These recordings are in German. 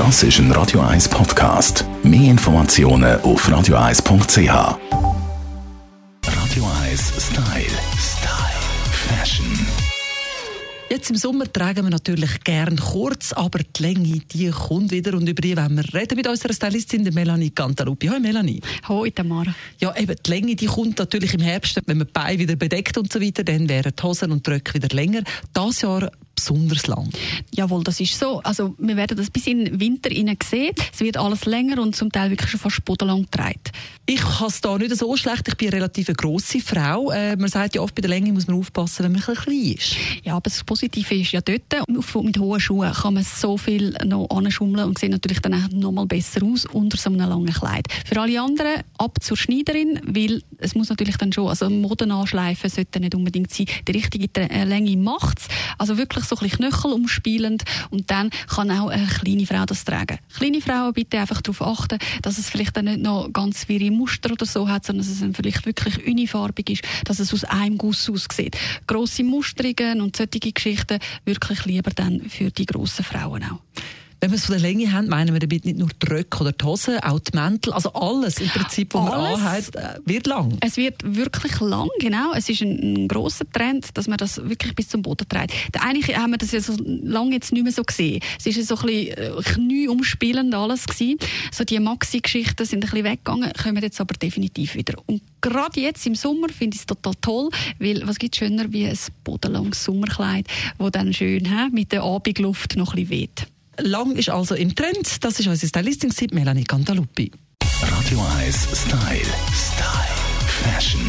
Das ist ein Radio 1 Podcast. Mehr Informationen auf radio1.ch. Radio 1 Style. Style. Fashion. Jetzt im Sommer tragen wir natürlich gern kurz, aber die Länge, die kommt wieder und über die wollen wir reden mit unserer Stylistin der Melanie Cantaluppi. Hallo Melanie. Hallo Tamara. Ja, eben die Länge, die kommt natürlich im Herbst, wenn man die Beine wieder bedeckt und so weiter, dann wären die Hosen und die Röcke wieder länger. Das Jahr besonders lang. Jawohl, das ist so. Also wir werden das bis in den Winter hinein sehen. Es wird alles länger und zum Teil wirklich schon fast bodenlang getragen. Ich habe es da nicht so schlecht. Ich bin eine relativ grosse Frau. Äh, man sagt ja oft, bei der Länge muss man aufpassen, wenn man ein klein ist. Ja, aber das Positive ist ja dort, mit hohen Schuhen kann man so viel noch anschummeln und sieht natürlich dann noch mal besser aus unter so einem langen Kleid. Für alle anderen ab zur Schneiderin, weil es muss natürlich dann schon, also Moden anschleifen sollte nicht unbedingt sein. Die richtige äh, Länge macht's. Also wirklich so bisschen Knöchel umspielend und dann kann auch eine kleine Frau das tragen. Kleine Frauen bitte einfach darauf achten, dass es vielleicht dann nicht noch ganz viele Muster oder so hat, sondern dass es dann vielleicht wirklich unifarbig ist, dass es aus einem Guss aussieht. Grosse Musterungen und solche Geschichten wirklich lieber dann für die grossen Frauen auch. Wenn wir es von der Länge haben, meinen wir damit nicht nur die Röcke oder die Hosen, auch die Mäntel, also alles im Prinzip, was man anhat, wird lang. Es wird wirklich lang, genau. Es ist ein, ein grosser Trend, dass man das wirklich bis zum Boden trägt. Eigentlich haben wir das ja so lange jetzt nicht mehr so gesehen. Es ist so ein bisschen äh, knieumspielend alles gewesen. So die Maxi-Geschichten sind ein bisschen weggegangen, kommen jetzt aber definitiv wieder. Und gerade jetzt im Sommer finde ich es total toll, weil was gibt schöner wie ein bodenlanges Sommerkleid, wo dann schön he, mit der Abendluft noch ein bisschen weht. Lang ist also im Trend. Das ist unsere Stylistin Melanie Cantaluppi. Radio 1 Style. Style. Fashion.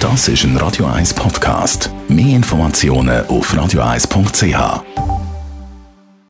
Das ist ein Radio 1 Podcast. Mehr Informationen auf radio1.ch.